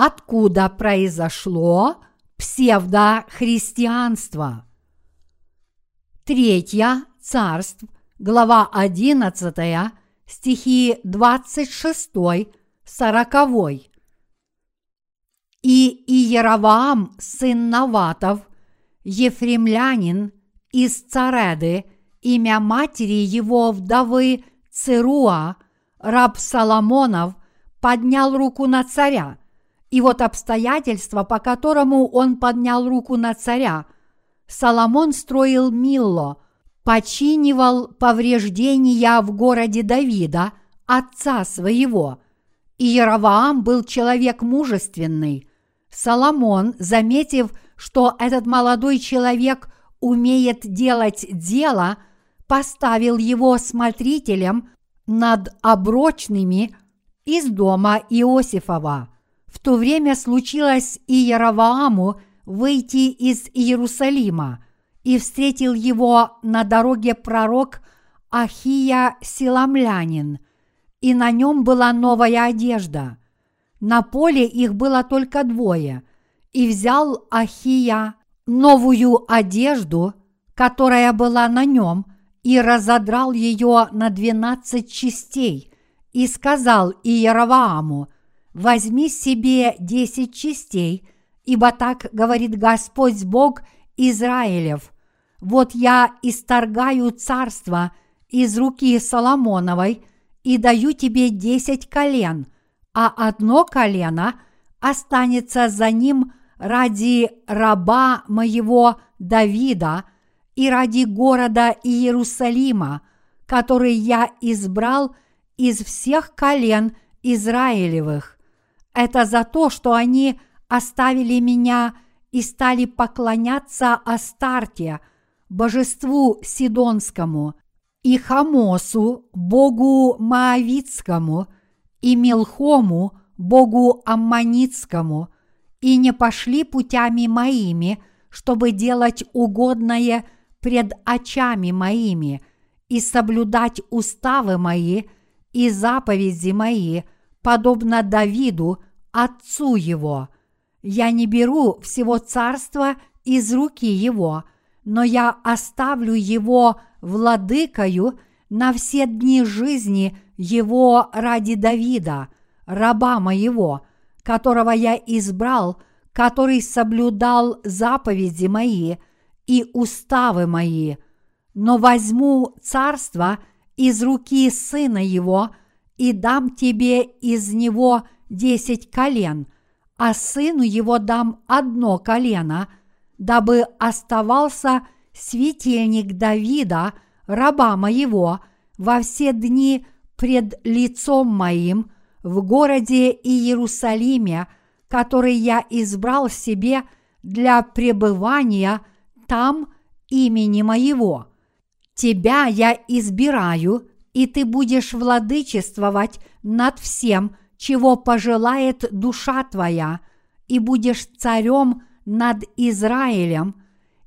откуда произошло псевдохристианство. Третья царств, глава 11, стихи 26, 40. И Иераваам, сын Наватов, ефремлянин из Цареды, имя матери его вдовы Цируа, раб Соломонов, поднял руку на царя. И вот обстоятельства, по которому он поднял руку на царя. Соломон строил Милло, починивал повреждения в городе Давида, отца своего. И Яроваам был человек мужественный. Соломон, заметив, что этот молодой человек умеет делать дело, поставил его смотрителем над оброчными из дома Иосифова. В то время случилось и Яровааму выйти из Иерусалима, и встретил его на дороге пророк Ахия Силамлянин, и на нем была новая одежда. На поле их было только двое, и взял Ахия новую одежду, которая была на нем, и разодрал ее на двенадцать частей, и сказал Иеравааму, возьми себе десять частей, ибо так говорит Господь Бог Израилев, вот я исторгаю царство из руки Соломоновой и даю тебе десять колен, а одно колено останется за ним ради раба моего Давида и ради города Иерусалима, который я избрал из всех колен Израилевых. Это за то, что они оставили меня и стали поклоняться Астарте, божеству Сидонскому, и Хамосу, богу Моавицкому, и Милхому, богу Амманитскому, и не пошли путями моими, чтобы делать угодное пред очами моими, и соблюдать уставы мои и заповеди мои, подобно Давиду, отцу его. Я не беру всего царства из руки его, но я оставлю его владыкою на все дни жизни его ради Давида, раба моего, которого я избрал, который соблюдал заповеди мои и уставы мои, но возьму царство из руки сына его и дам тебе из него десять колен, а сыну его дам одно колено, дабы оставался светильник Давида, раба моего, во все дни пред лицом моим в городе Иерусалиме, который я избрал себе для пребывания там имени моего. Тебя я избираю, и ты будешь владычествовать над всем, чего пожелает душа твоя, и будешь царем над Израилем,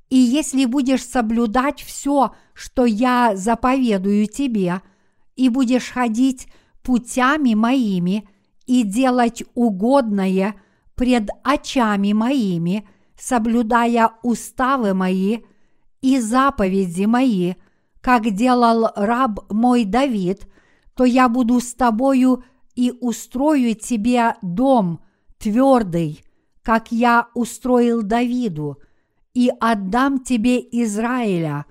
и если будешь соблюдать все, что я заповедую тебе, и будешь ходить путями моими и делать угодное пред очами моими, соблюдая уставы мои и заповеди мои, как делал раб мой Давид, то я буду с тобою и устрою тебе дом твердый, как я устроил Давиду, и отдам тебе Израиля,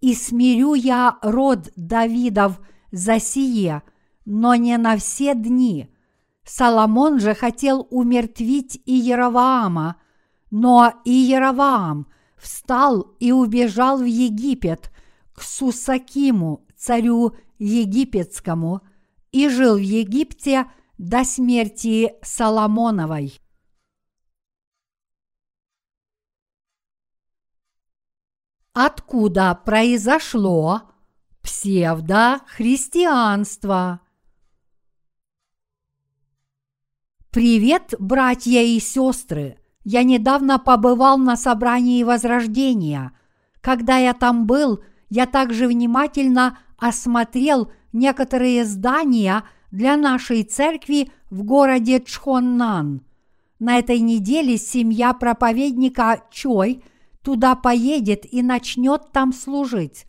и смирю я род Давидов за сие, но не на все дни. Соломон же хотел умертвить Иераваама, но Иераваам встал и убежал в Египет к Сусакиму, царю египетскому, и жил в Египте до смерти Соломоновой. Откуда произошло псевдохристианство? Привет, братья и сестры! Я недавно побывал на собрании Возрождения. Когда я там был, я также внимательно осмотрел некоторые здания для нашей церкви в городе Чхоннан. На этой неделе семья проповедника Чой туда поедет и начнет там служить.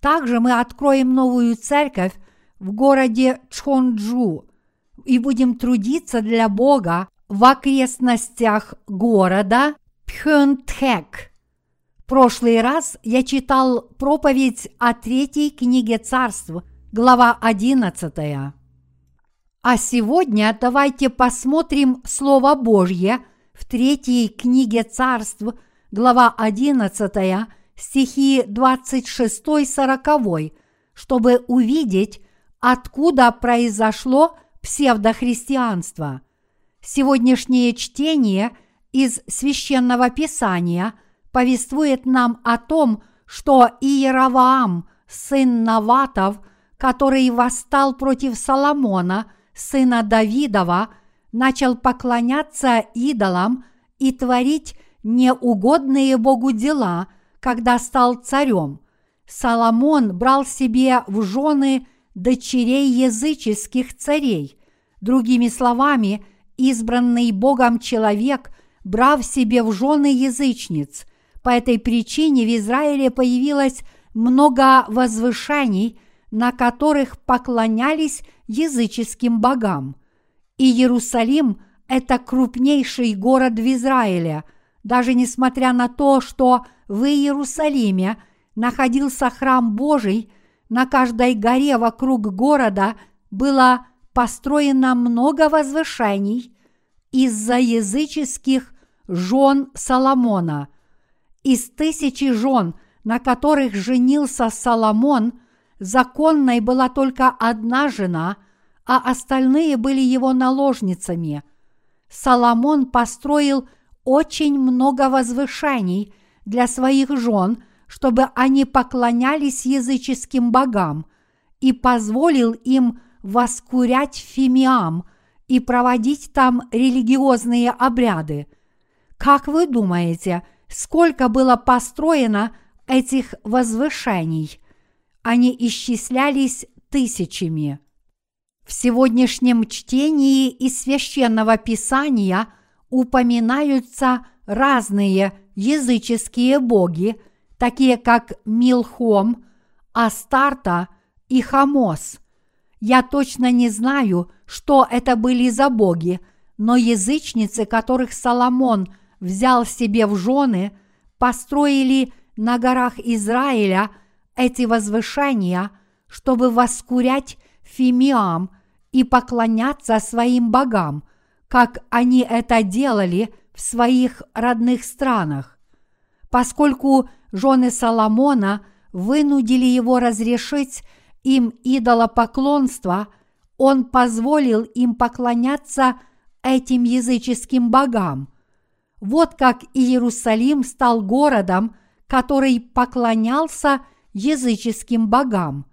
Также мы откроем новую церковь в городе Чхонджу и будем трудиться для Бога в окрестностях города Пхёнтхэк. Прошлый раз я читал проповедь о третьей книге царств, глава 11. А сегодня давайте посмотрим Слово Божье в третьей книге царств, глава 11, стихи 26-40, чтобы увидеть, откуда произошло псевдохристианство. Сегодняшнее чтение из священного писания повествует нам о том, что Иераваам, сын Наватов, который восстал против Соломона, сына Давидова, начал поклоняться идолам и творить неугодные Богу дела, когда стал царем. Соломон брал себе в жены дочерей языческих царей. Другими словами, избранный Богом человек, брав себе в жены язычниц. По этой причине в Израиле появилось много возвышений, на которых поклонялись языческим богам. И Иерусалим – это крупнейший город в Израиле, даже несмотря на то, что в Иерусалиме находился храм Божий, на каждой горе вокруг города было построено много возвышений из-за языческих жен Соломона. Из тысячи жен, на которых женился Соломон – законной была только одна жена, а остальные были его наложницами. Соломон построил очень много возвышений для своих жен, чтобы они поклонялись языческим богам, и позволил им воскурять фимиам и проводить там религиозные обряды. Как вы думаете, сколько было построено этих возвышений – они исчислялись тысячами. В сегодняшнем чтении из священного писания упоминаются разные языческие боги, такие как Милхом, Астарта и Хамос. Я точно не знаю, что это были за боги, но язычницы, которых Соломон взял себе в жены, построили на горах Израиля – эти возвышения, чтобы воскурять фимиам и поклоняться своим богам, как они это делали в своих родных странах. Поскольку жены Соломона вынудили его разрешить им идолопоклонство, он позволил им поклоняться этим языческим богам. Вот как Иерусалим стал городом, который поклонялся языческим богам.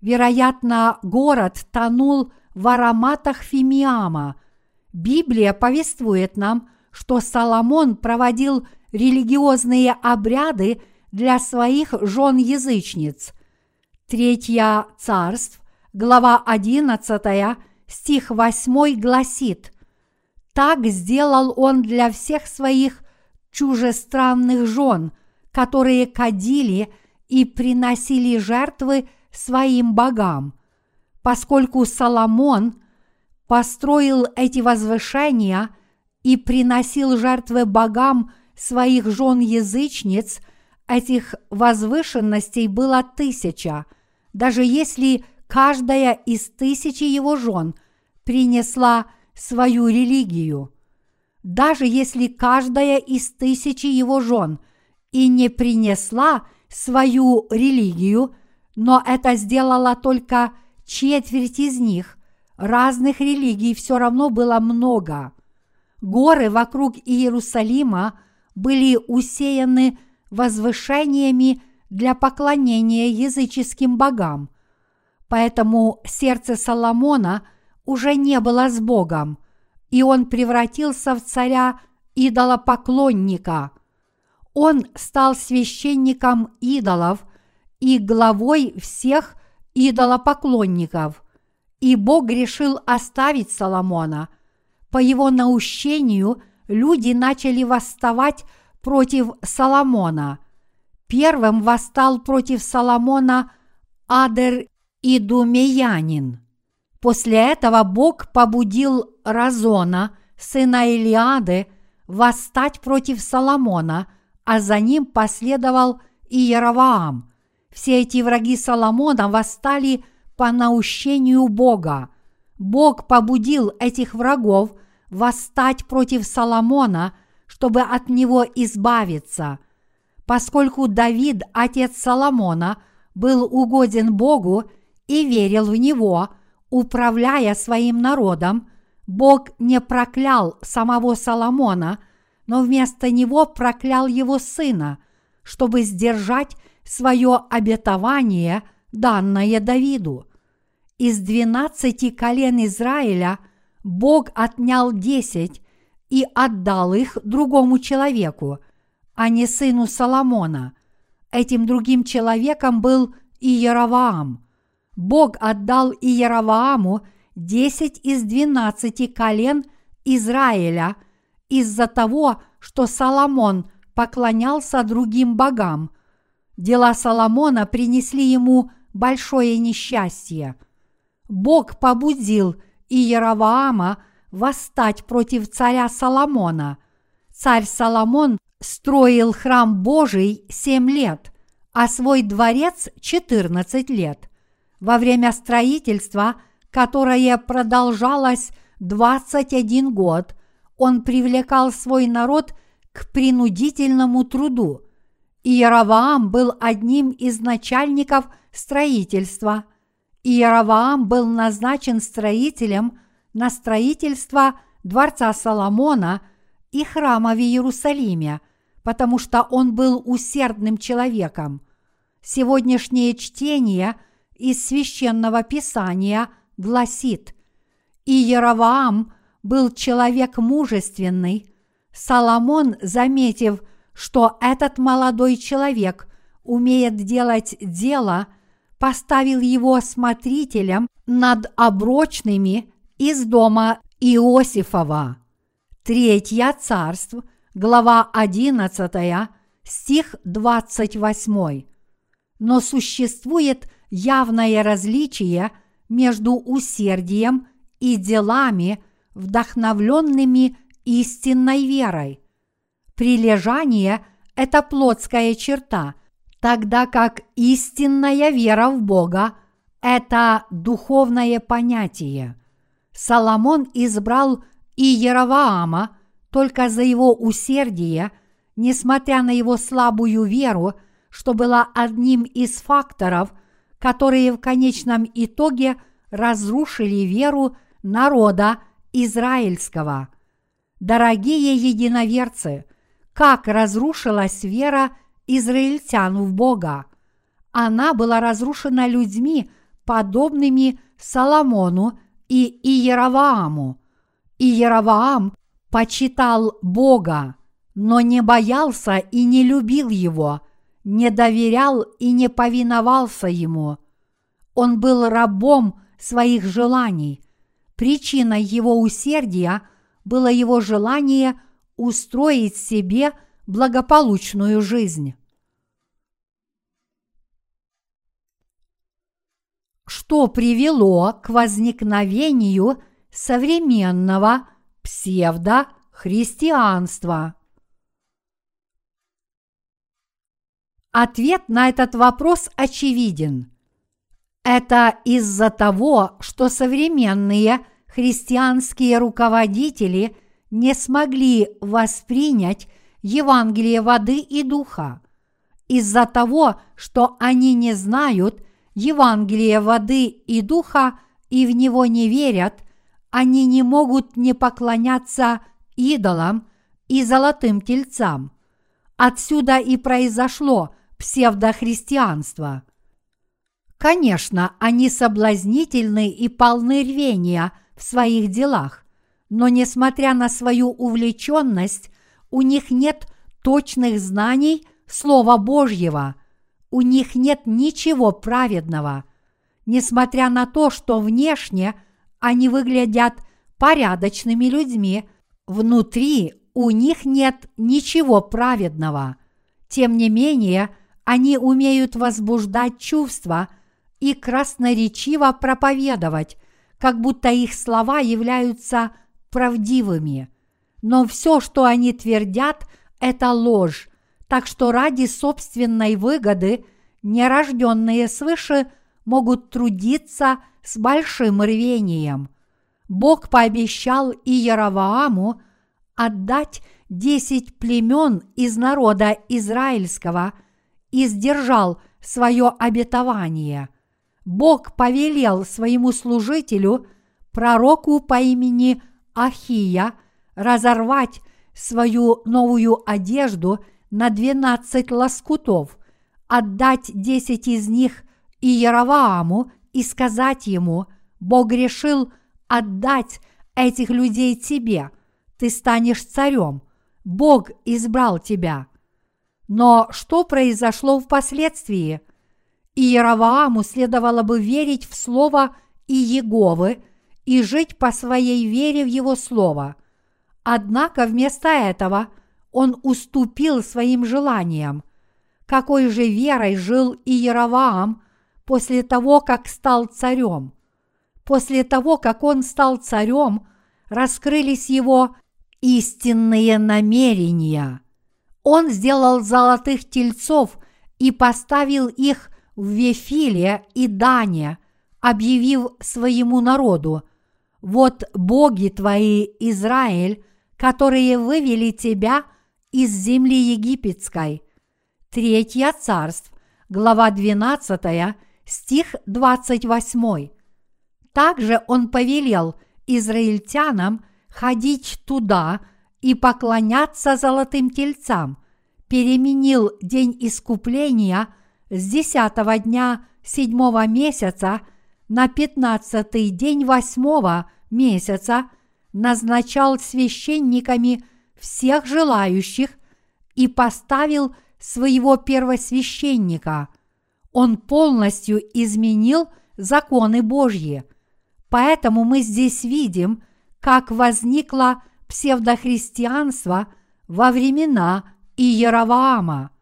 Вероятно, город тонул в ароматах фимиама. Библия повествует нам, что Соломон проводил религиозные обряды для своих жен-язычниц. Третья царств, глава 11, стих 8 гласит «Так сделал он для всех своих чужестранных жен, которые кадили – и приносили жертвы своим богам. Поскольку Соломон построил эти возвышения и приносил жертвы богам своих жен-язычниц, этих возвышенностей было тысяча, даже если каждая из тысячи его жен принесла свою религию. Даже если каждая из тысячи его жен и не принесла свою религию, но это сделала только четверть из них. Разных религий все равно было много. Горы вокруг Иерусалима были усеяны возвышениями для поклонения языческим богам. Поэтому сердце Соломона уже не было с Богом, и он превратился в царя идолопоклонника – он стал священником идолов и главой всех идолопоклонников. И Бог решил оставить Соломона. По его наущению люди начали восставать против Соломона. Первым восстал против Соломона Адер Идумеянин. После этого Бог побудил Разона, сына Илиады, восстать против Соломона, а за ним последовал и Яроваам. Все эти враги Соломона восстали по наущению Бога. Бог побудил этих врагов восстать против Соломона, чтобы от него избавиться. Поскольку Давид, отец Соломона, был угоден Богу и верил в него, управляя своим народом, Бог не проклял самого Соломона, но вместо него проклял его сына, чтобы сдержать свое обетование, данное Давиду. Из двенадцати колен Израиля Бог отнял десять и отдал их другому человеку, а не сыну Соломона. Этим другим человеком был Иераваам. Бог отдал Иеравааму десять из двенадцати колен Израиля из-за того, что Соломон поклонялся другим богам. Дела Соломона принесли ему большое несчастье. Бог побудил Иераваама восстать против царя Соломона. Царь Соломон строил храм Божий семь лет, а свой дворец четырнадцать лет. Во время строительства – которое продолжалось 21 год, он привлекал свой народ к принудительному труду. Иераваам был одним из начальников строительства. Иераваам был назначен строителем на строительство дворца Соломона и храма в Иерусалиме, потому что он был усердным человеком. Сегодняшнее чтение из священного писания – гласит, «И Яроваам был человек мужественный, Соломон, заметив, что этот молодой человек умеет делать дело, поставил его смотрителем над оброчными из дома Иосифова. Третье царство, глава 11, стих 28. Но существует явное различие – между усердием и делами, вдохновленными истинной верой. Прилежание – это плотская черта, тогда как истинная вера в Бога – это духовное понятие. Соломон избрал Иераваама только за его усердие, несмотря на его слабую веру, что была одним из факторов – которые в конечном итоге разрушили веру народа израильского. Дорогие единоверцы, как разрушилась вера израильтян в Бога? Она была разрушена людьми, подобными Соломону и Иеравааму. Иераваам почитал Бога, но не боялся и не любил его – не доверял и не повиновался ему. Он был рабом своих желаний. Причиной его усердия было его желание устроить себе благополучную жизнь. Что привело к возникновению современного псевдохристианства? Ответ на этот вопрос очевиден. Это из-за того, что современные христианские руководители не смогли воспринять Евангелие воды и духа. Из-за того, что они не знают Евангелие воды и духа и в него не верят, они не могут не поклоняться идолам и золотым тельцам. Отсюда и произошло – псевдохристианства. Конечно, они соблазнительны и полны рвения в своих делах, но несмотря на свою увлеченность, у них нет точных знаний Слова Божьего, у них нет ничего праведного. Несмотря на то, что внешне они выглядят порядочными людьми, внутри у них нет ничего праведного. Тем не менее, они умеют возбуждать чувства и красноречиво проповедовать, как будто их слова являются правдивыми. Но все, что они твердят, это ложь, так что ради собственной выгоды нерожденные свыше могут трудиться с большим рвением. Бог пообещал Иеравааму отдать десять племен из народа израильского и сдержал свое обетование. Бог повелел своему служителю, пророку по имени Ахия, разорвать свою новую одежду на двенадцать лоскутов, отдать десять из них Иеравааму и сказать ему, Бог решил отдать этих людей тебе, ты станешь царем, Бог избрал тебя. Но что произошло впоследствии? Иеравааму следовало бы верить в слово Иеговы и жить по своей вере в его слово. Однако вместо этого он уступил своим желаниям. Какой же верой жил Иераваам после того, как стал царем? После того, как он стал царем, раскрылись его истинные намерения. Он сделал золотых тельцов и поставил их в Вефиле и Дане, объявив своему народу, «Вот боги твои, Израиль, которые вывели тебя из земли египетской». Третье царств, глава 12, стих 28. Также он повелел израильтянам ходить туда и поклоняться золотым тельцам, переменил день искупления с десятого дня седьмого месяца на пятнадцатый день восьмого месяца, назначал священниками всех желающих и поставил своего первосвященника. Он полностью изменил законы Божьи. Поэтому мы здесь видим – как возникло псевдохристианство во времена Иераваама.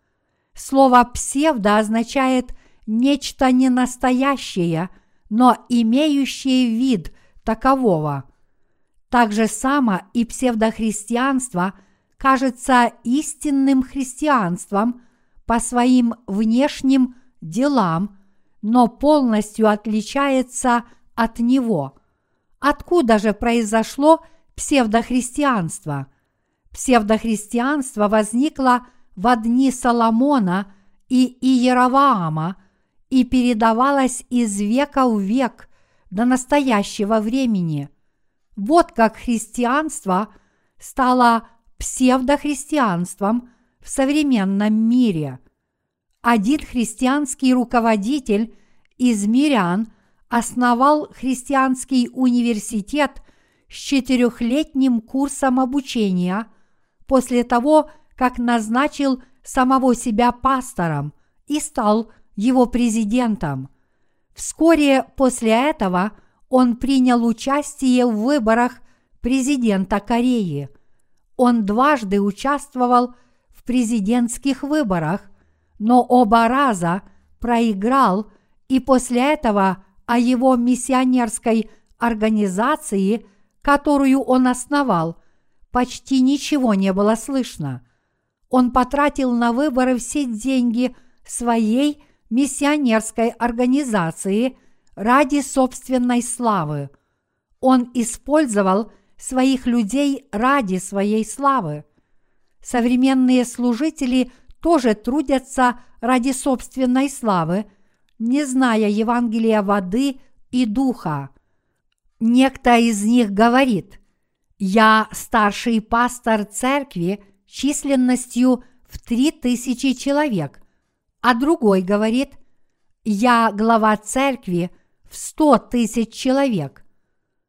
Слово «псевдо» означает нечто ненастоящее, но имеющее вид такового. Так же само и псевдохристианство кажется истинным христианством по своим внешним делам, но полностью отличается от него – Откуда же произошло псевдохристианство? Псевдохристианство возникло в дни Соломона и Иераваама и передавалось из века в век до настоящего времени. Вот как христианство стало псевдохристианством в современном мире. Один христианский руководитель из мирян – основал христианский университет с четырехлетним курсом обучения после того, как назначил самого себя пастором и стал его президентом. Вскоре после этого он принял участие в выборах президента Кореи. Он дважды участвовал в президентских выборах, но оба раза проиграл и после этого о его миссионерской организации, которую он основал, почти ничего не было слышно. Он потратил на выборы все деньги своей миссионерской организации ради собственной славы. Он использовал своих людей ради своей славы. Современные служители тоже трудятся ради собственной славы – не зная Евангелия воды и духа. Некто из них говорит, «Я старший пастор церкви численностью в три тысячи человек», а другой говорит, «Я глава церкви в сто тысяч человек».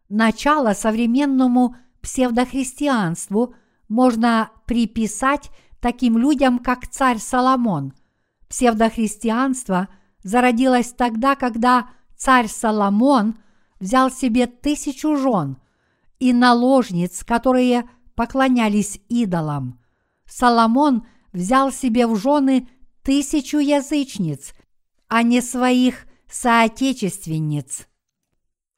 Начало современному псевдохристианству можно приписать таким людям, как царь Соломон. Псевдохристианство – зародилась тогда, когда царь Соломон взял себе тысячу жен и наложниц, которые поклонялись идолам. Соломон взял себе в жены тысячу язычниц, а не своих соотечественниц.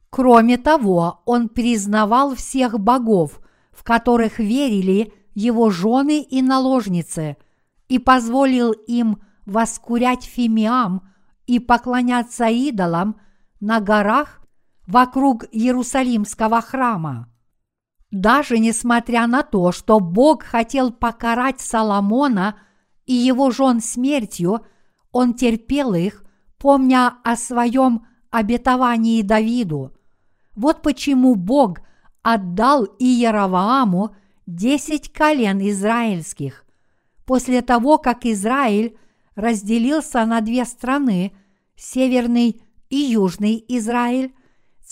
Кроме того, он признавал всех богов, в которых верили его жены и наложницы, и позволил им воскурять фимиам и поклоняться идолам на горах вокруг Иерусалимского храма. Даже несмотря на то, что Бог хотел покарать Соломона и его жен смертью, он терпел их, помня о своем обетовании Давиду. Вот почему Бог отдал Иеравааму десять колен израильских. После того, как Израиль разделился на две страны, северный и южный Израиль,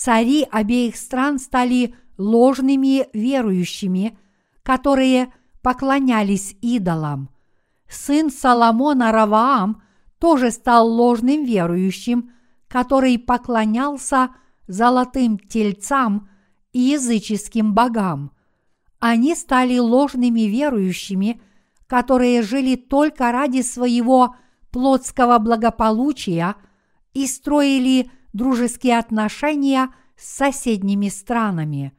цари обеих стран стали ложными верующими, которые поклонялись идолам. Сын Соломона Раваам тоже стал ложным верующим, который поклонялся золотым тельцам и языческим богам. Они стали ложными верующими, которые жили только ради своего плотского благополучия и строили дружеские отношения с соседними странами.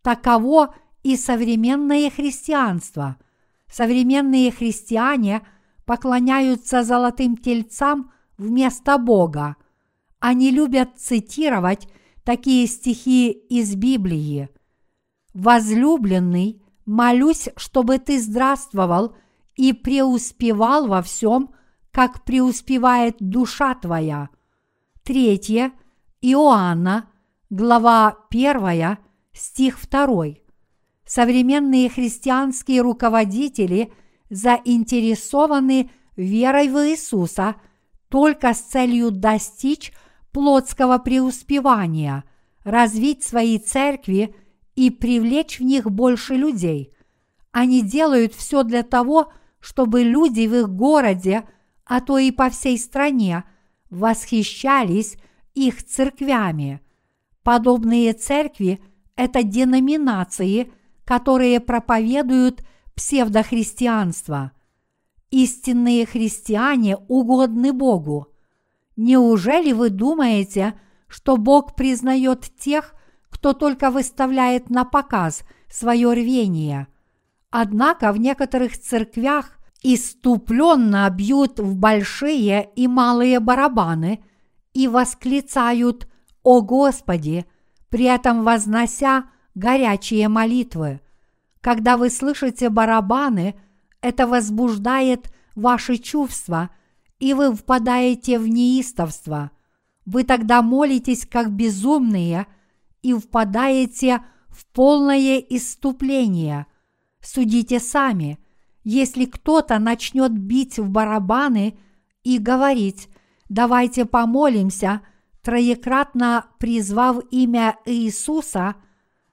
Таково и современное христианство. Современные христиане поклоняются золотым тельцам вместо Бога. Они любят цитировать такие стихи из Библии. «Возлюбленный, молюсь, чтобы ты здравствовал и преуспевал во всем, как преуспевает душа твоя». Третье. Иоанна, глава 1, стих 2. Современные христианские руководители заинтересованы верой в Иисуса только с целью достичь плотского преуспевания, развить свои церкви и привлечь в них больше людей. Они делают все для того, чтобы люди в их городе, а то и по всей стране, восхищались их церквями. Подобные церкви – это деноминации, которые проповедуют псевдохристианство. Истинные христиане угодны Богу. Неужели вы думаете, что Бог признает тех, кто только выставляет на показ свое рвение? Однако в некоторых церквях иступленно бьют в большие и малые барабаны и восклицают «О Господи!», при этом вознося горячие молитвы. Когда вы слышите барабаны, это возбуждает ваши чувства, и вы впадаете в неистовство. Вы тогда молитесь как безумные и впадаете в полное иступление. Судите сами, если кто-то начнет бить в барабаны и говорить «давайте помолимся», троекратно призвав имя Иисуса,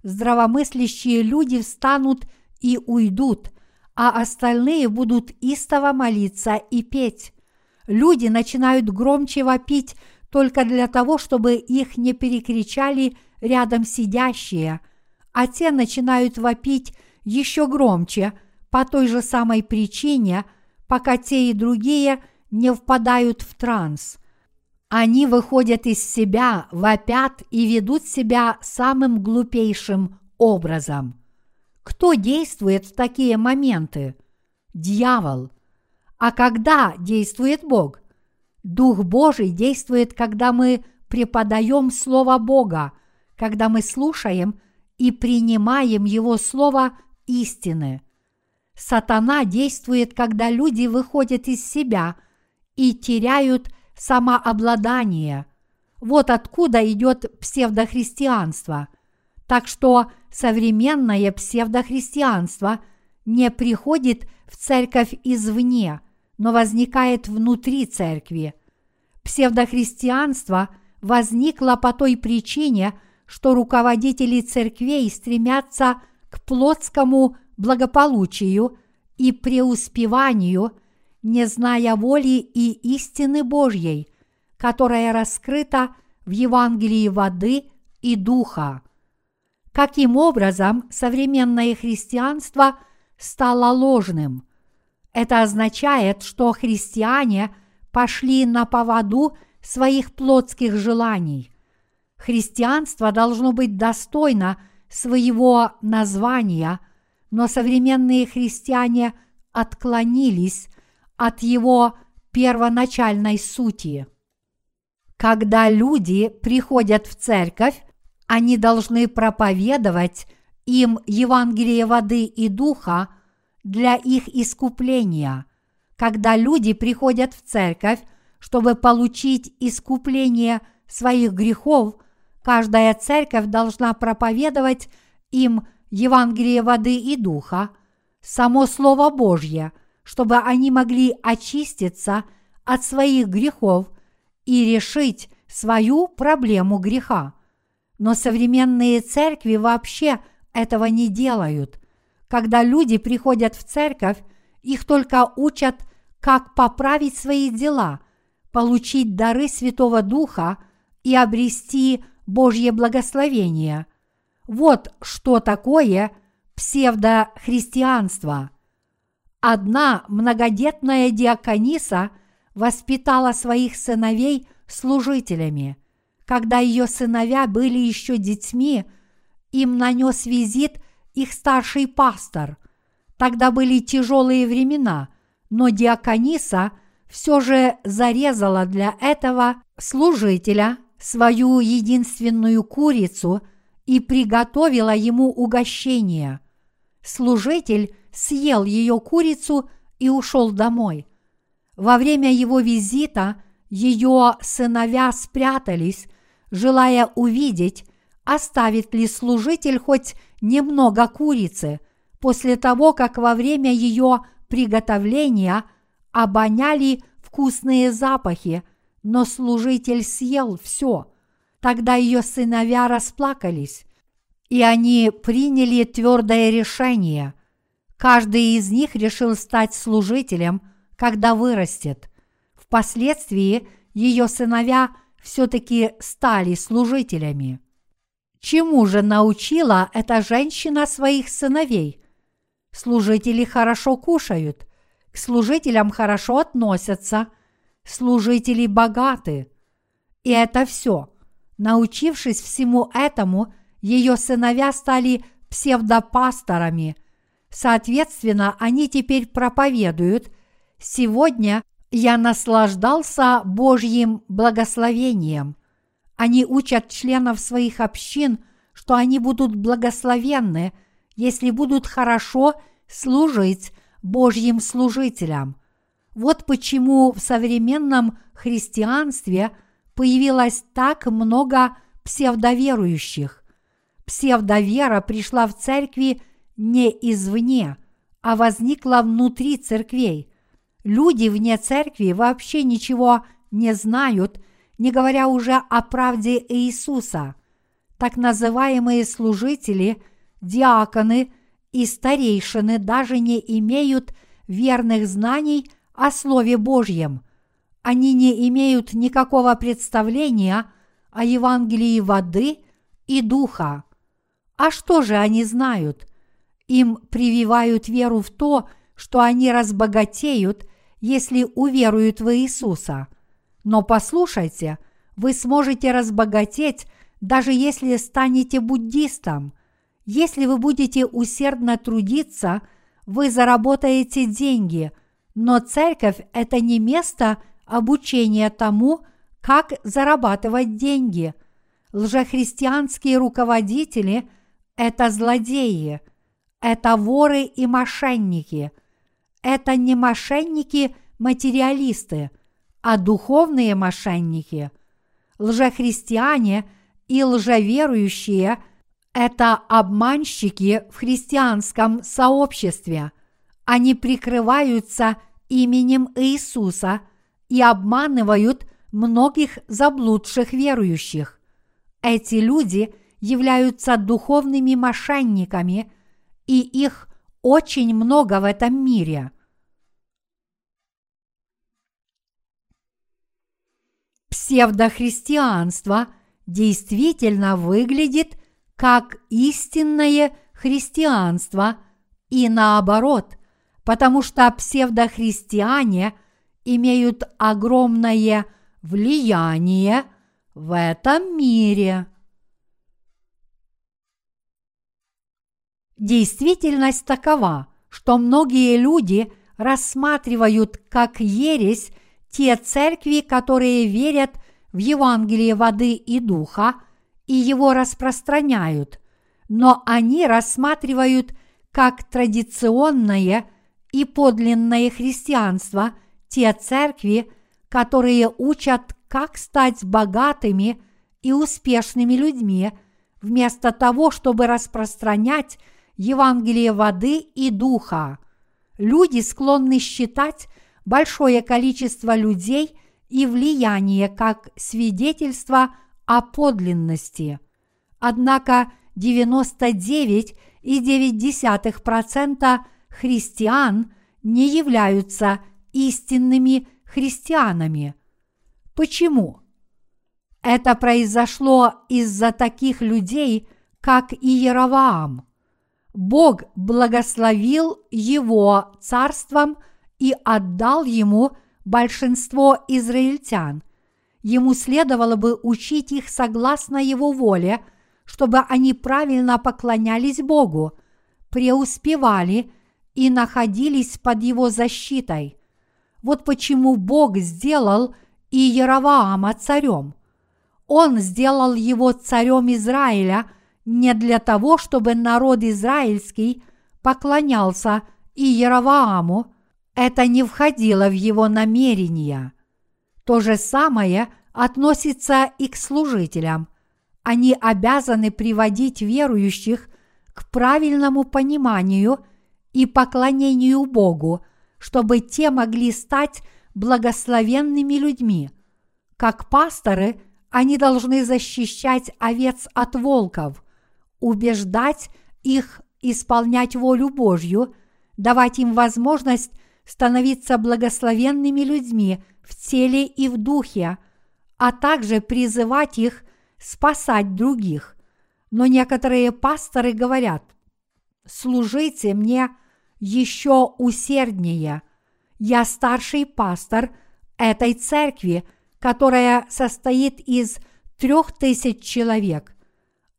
здравомыслящие люди встанут и уйдут, а остальные будут истово молиться и петь. Люди начинают громче вопить только для того, чтобы их не перекричали рядом сидящие, а те начинают вопить еще громче – по той же самой причине, пока те и другие не впадают в транс. Они выходят из себя, вопят и ведут себя самым глупейшим образом. Кто действует в такие моменты? Дьявол. А когда действует Бог? Дух Божий действует, когда мы преподаем Слово Бога, когда мы слушаем и принимаем Его Слово истины – Сатана действует, когда люди выходят из себя и теряют самообладание. Вот откуда идет псевдохристианство. Так что современное псевдохристианство не приходит в церковь извне, но возникает внутри церкви. Псевдохристианство возникло по той причине, что руководители церквей стремятся к плотскому благополучию и преуспеванию, не зная воли и истины Божьей, которая раскрыта в Евангелии воды и духа. Каким образом современное христианство стало ложным? Это означает, что христиане пошли на поводу своих плотских желаний. Христианство должно быть достойно своего названия, но современные христиане отклонились от его первоначальной сути. Когда люди приходят в церковь, они должны проповедовать им Евангелие воды и духа для их искупления. Когда люди приходят в церковь, чтобы получить искупление своих грехов, каждая церковь должна проповедовать им Евангелие воды и духа, само Слово Божье, чтобы они могли очиститься от своих грехов и решить свою проблему греха. Но современные церкви вообще этого не делают. Когда люди приходят в церковь, их только учат, как поправить свои дела, получить дары Святого Духа и обрести Божье благословение. Вот что такое псевдохристианство. Одна многодетная диакониса воспитала своих сыновей служителями. Когда ее сыновья были еще детьми, им нанес визит их старший пастор. Тогда были тяжелые времена, но диакониса все же зарезала для этого служителя свою единственную курицу и приготовила ему угощение. Служитель съел ее курицу и ушел домой. Во время его визита ее сыновья спрятались, желая увидеть, оставит ли служитель хоть немного курицы после того, как во время ее приготовления обоняли вкусные запахи, но служитель съел все. Тогда ее сыновья расплакались, и они приняли твердое решение – Каждый из них решил стать служителем, когда вырастет. Впоследствии ее сыновья все-таки стали служителями. Чему же научила эта женщина своих сыновей? Служители хорошо кушают, к служителям хорошо относятся, служители богаты. И это все. Научившись всему этому, ее сыновья стали псевдопасторами – Соответственно, они теперь проповедуют «Сегодня я наслаждался Божьим благословением». Они учат членов своих общин, что они будут благословенны, если будут хорошо служить Божьим служителям. Вот почему в современном христианстве появилось так много псевдоверующих. Псевдовера пришла в церкви не извне, а возникла внутри церквей. Люди вне церкви вообще ничего не знают, не говоря уже о правде Иисуса. Так называемые служители, диаконы и старейшины даже не имеют верных знаний о Слове Божьем. Они не имеют никакого представления о Евангелии воды и духа. А что же они знают? Им прививают веру в то, что они разбогатеют, если уверуют в Иисуса. Но послушайте, вы сможете разбогатеть, даже если станете буддистом. Если вы будете усердно трудиться, вы заработаете деньги, но церковь – это не место обучения тому, как зарабатывать деньги. Лжехристианские руководители – это злодеи – это воры и мошенники. Это не мошенники-материалисты, а духовные мошенники. Лжехристиане и лжеверующие – это обманщики в христианском сообществе. Они прикрываются именем Иисуса и обманывают многих заблудших верующих. Эти люди являются духовными мошенниками – и их очень много в этом мире. Псевдохристианство действительно выглядит как истинное христианство и наоборот, потому что псевдохристиане имеют огромное влияние в этом мире. Действительность такова, что многие люди рассматривают как ересь те церкви, которые верят в Евангелие воды и духа и его распространяют, но они рассматривают как традиционное и подлинное христианство те церкви, которые учат, как стать богатыми и успешными людьми, вместо того, чтобы распространять Евангелие воды и духа. Люди склонны считать большое количество людей и влияние как свидетельство о подлинности. Однако 99,9% христиан не являются истинными христианами. Почему? Это произошло из-за таких людей, как Иераваам. Бог благословил его царством и отдал ему большинство израильтян. Ему следовало бы учить их согласно его воле, чтобы они правильно поклонялись Богу, преуспевали и находились под его защитой. Вот почему Бог сделал Иераваама царем. Он сделал его царем Израиля – не для того, чтобы народ израильский поклонялся Иеравааму, это не входило в его намерения. То же самое относится и к служителям. Они обязаны приводить верующих к правильному пониманию и поклонению Богу, чтобы те могли стать благословенными людьми. Как пасторы, они должны защищать овец от волков – убеждать их исполнять волю Божью, давать им возможность становиться благословенными людьми в теле и в духе, а также призывать их спасать других. Но некоторые пасторы говорят, служите мне еще усерднее. Я старший пастор этой церкви, которая состоит из трех тысяч человек –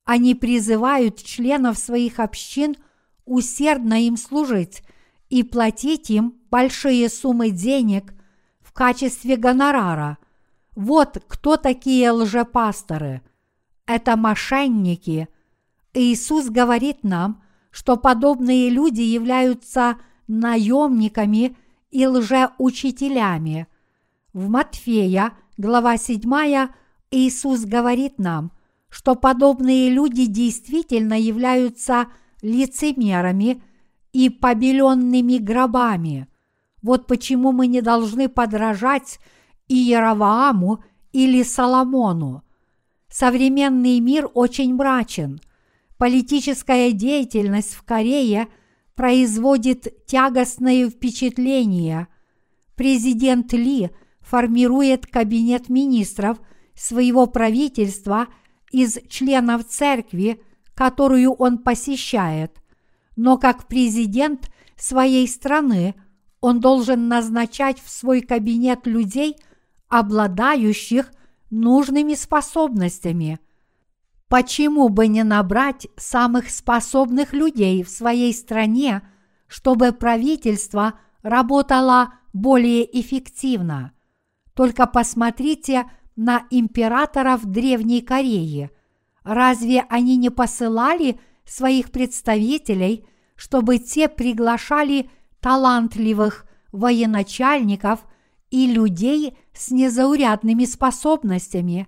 они призывают членов своих общин усердно им служить и платить им большие суммы денег в качестве гонорара. Вот кто такие лжепасторы. Это мошенники. Иисус говорит нам, что подобные люди являются наемниками и лжеучителями. В Матфея, глава 7, Иисус говорит нам – что подобные люди действительно являются лицемерами и побеленными гробами. Вот почему мы не должны подражать Иеравааму или Соломону. Современный мир очень мрачен. Политическая деятельность в Корее производит тягостное впечатление. Президент Ли формирует кабинет министров своего правительства – из членов церкви, которую он посещает, но как президент своей страны он должен назначать в свой кабинет людей, обладающих нужными способностями. Почему бы не набрать самых способных людей в своей стране, чтобы правительство работало более эффективно? Только посмотрите на императоров Древней Кореи. Разве они не посылали своих представителей, чтобы те приглашали талантливых военачальников и людей с незаурядными способностями?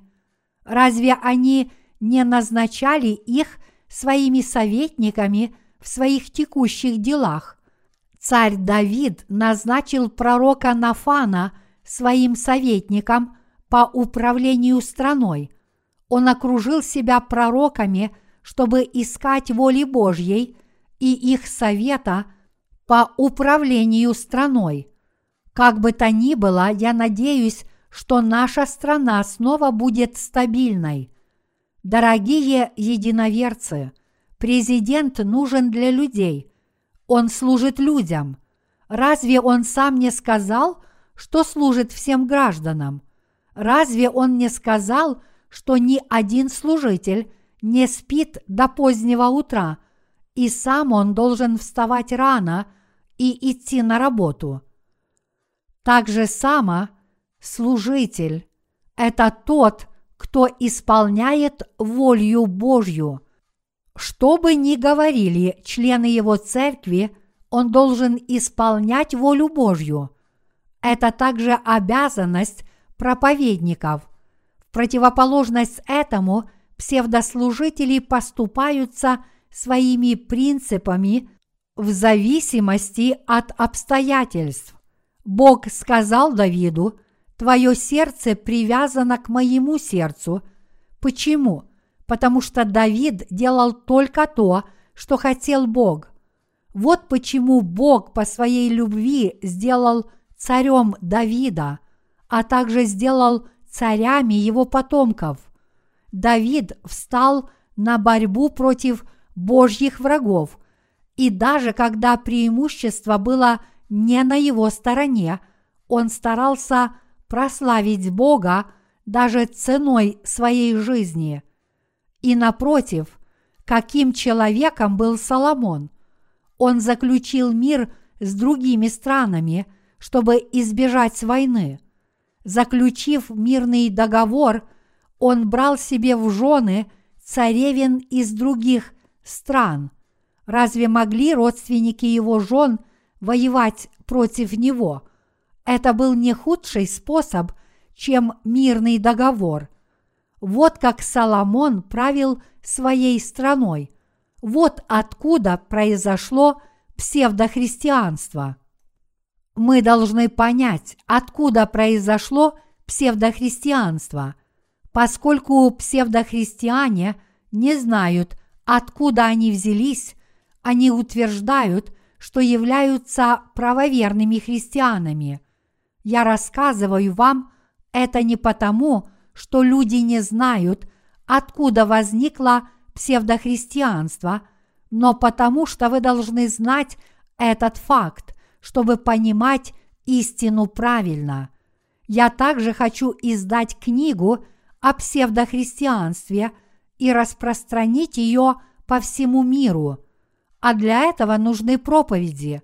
Разве они не назначали их своими советниками в своих текущих делах? Царь Давид назначил пророка Нафана своим советником – по управлению страной. Он окружил себя пророками, чтобы искать воли Божьей и их совета по управлению страной. Как бы то ни было, я надеюсь, что наша страна снова будет стабильной. Дорогие единоверцы, президент нужен для людей. Он служит людям. Разве он сам не сказал, что служит всем гражданам? Разве он не сказал, что ни один служитель не спит до позднего утра, и сам он должен вставать рано и идти на работу? Так же само служитель – это тот, кто исполняет волю Божью. Что бы ни говорили члены его церкви, он должен исполнять волю Божью. Это также обязанность проповедников. В противоположность этому псевдослужители поступаются своими принципами в зависимости от обстоятельств. Бог сказал Давиду, «Твое сердце привязано к моему сердцу». Почему? Потому что Давид делал только то, что хотел Бог. Вот почему Бог по своей любви сделал царем Давида, а также сделал царями его потомков. Давид встал на борьбу против Божьих врагов, и даже когда преимущество было не на его стороне, он старался прославить Бога даже ценой своей жизни. И напротив, каким человеком был Соломон? Он заключил мир с другими странами, чтобы избежать войны. Заключив мирный договор, он брал себе в жены царевин из других стран. Разве могли родственники его жен воевать против него? Это был не худший способ, чем мирный договор. Вот как Соломон правил своей страной. Вот откуда произошло псевдохристианство. Мы должны понять, откуда произошло псевдохристианство, поскольку псевдохристиане не знают, откуда они взялись, они утверждают, что являются правоверными христианами. Я рассказываю вам это не потому, что люди не знают, откуда возникло псевдохристианство, но потому, что вы должны знать этот факт, чтобы понимать истину правильно. Я также хочу издать книгу о псевдохристианстве и распространить ее по всему миру. А для этого нужны проповеди.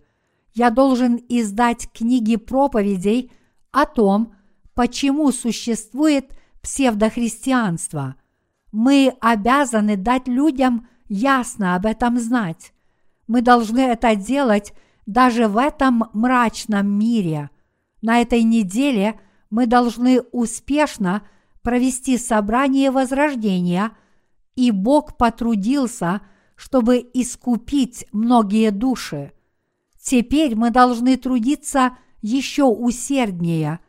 Я должен издать книги проповедей о том, почему существует псевдохристианство. Мы обязаны дать людям ясно об этом знать. Мы должны это делать даже в этом мрачном мире. На этой неделе мы должны успешно провести собрание возрождения, и Бог потрудился, чтобы искупить многие души. Теперь мы должны трудиться еще усерднее,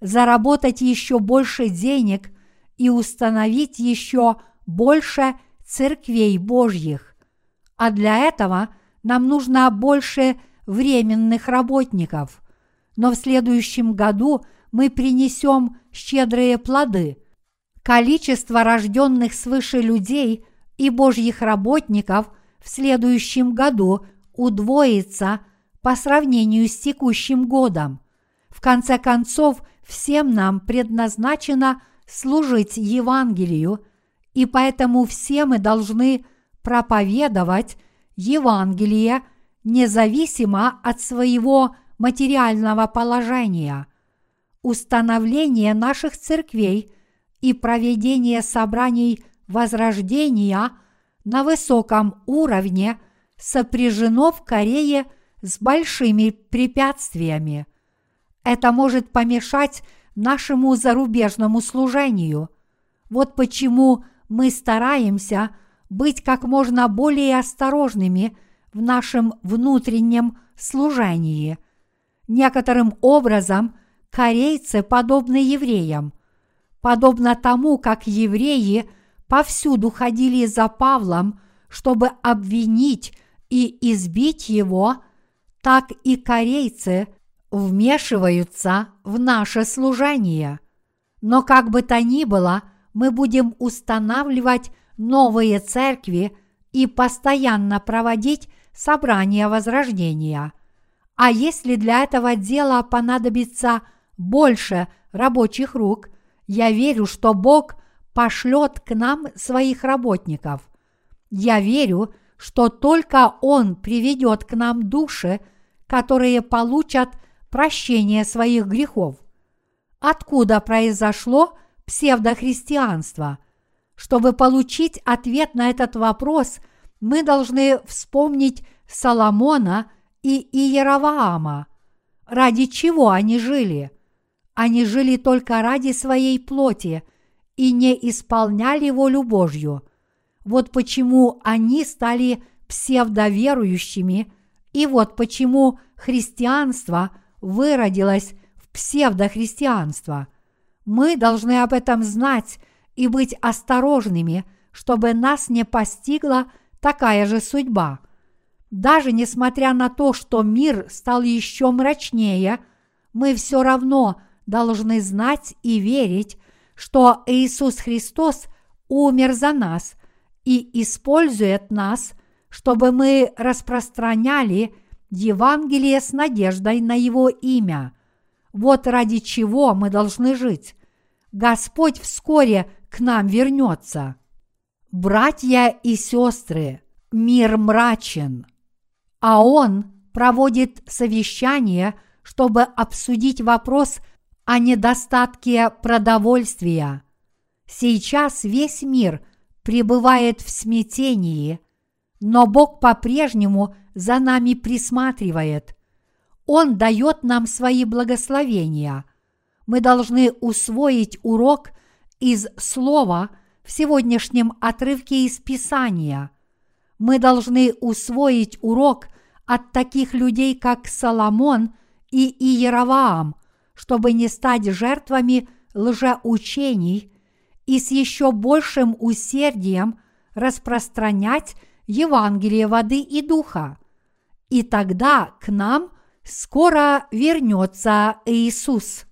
заработать еще больше денег и установить еще больше церквей Божьих. А для этого нам нужно больше временных работников, но в следующем году мы принесем щедрые плоды. Количество рожденных свыше людей и Божьих работников в следующем году удвоится по сравнению с текущим годом. В конце концов, всем нам предназначено служить Евангелию, и поэтому все мы должны проповедовать Евангелие – независимо от своего материального положения. Установление наших церквей и проведение собраний возрождения на высоком уровне сопряжено в Корее с большими препятствиями. Это может помешать нашему зарубежному служению. Вот почему мы стараемся быть как можно более осторожными – в нашем внутреннем служении. Некоторым образом корейцы подобны евреям, подобно тому, как евреи повсюду ходили за Павлом, чтобы обвинить и избить его, так и корейцы вмешиваются в наше служение. Но как бы то ни было, мы будем устанавливать новые церкви и постоянно проводить собрания возрождения. А если для этого дела понадобится больше рабочих рук, я верю, что Бог пошлет к нам своих работников. Я верю, что только Он приведет к нам души, которые получат прощение своих грехов. Откуда произошло псевдохристианство? Чтобы получить ответ на этот вопрос, мы должны вспомнить Соломона и Иераваама. Ради чего они жили? Они жили только ради своей плоти и не исполняли волю Божью. Вот почему они стали псевдоверующими, и вот почему христианство выродилось в псевдохристианство. Мы должны об этом знать и быть осторожными, чтобы нас не постигла такая же судьба. Даже несмотря на то, что мир стал еще мрачнее, мы все равно должны знать и верить, что Иисус Христос умер за нас и использует нас, чтобы мы распространяли Евангелие с надеждой на Его имя. Вот ради чего мы должны жить. Господь вскоре к нам вернется. Братья и сестры, мир мрачен, а Он проводит совещание, чтобы обсудить вопрос о недостатке продовольствия. Сейчас весь мир пребывает в смятении, но Бог по-прежнему за нами присматривает. Он дает нам свои благословения. Мы должны усвоить урок из Слова в сегодняшнем отрывке из Писания. Мы должны усвоить урок от таких людей, как Соломон и Иераваам, чтобы не стать жертвами лжеучений и с еще большим усердием распространять Евангелие воды и духа. И тогда к нам скоро вернется Иисус.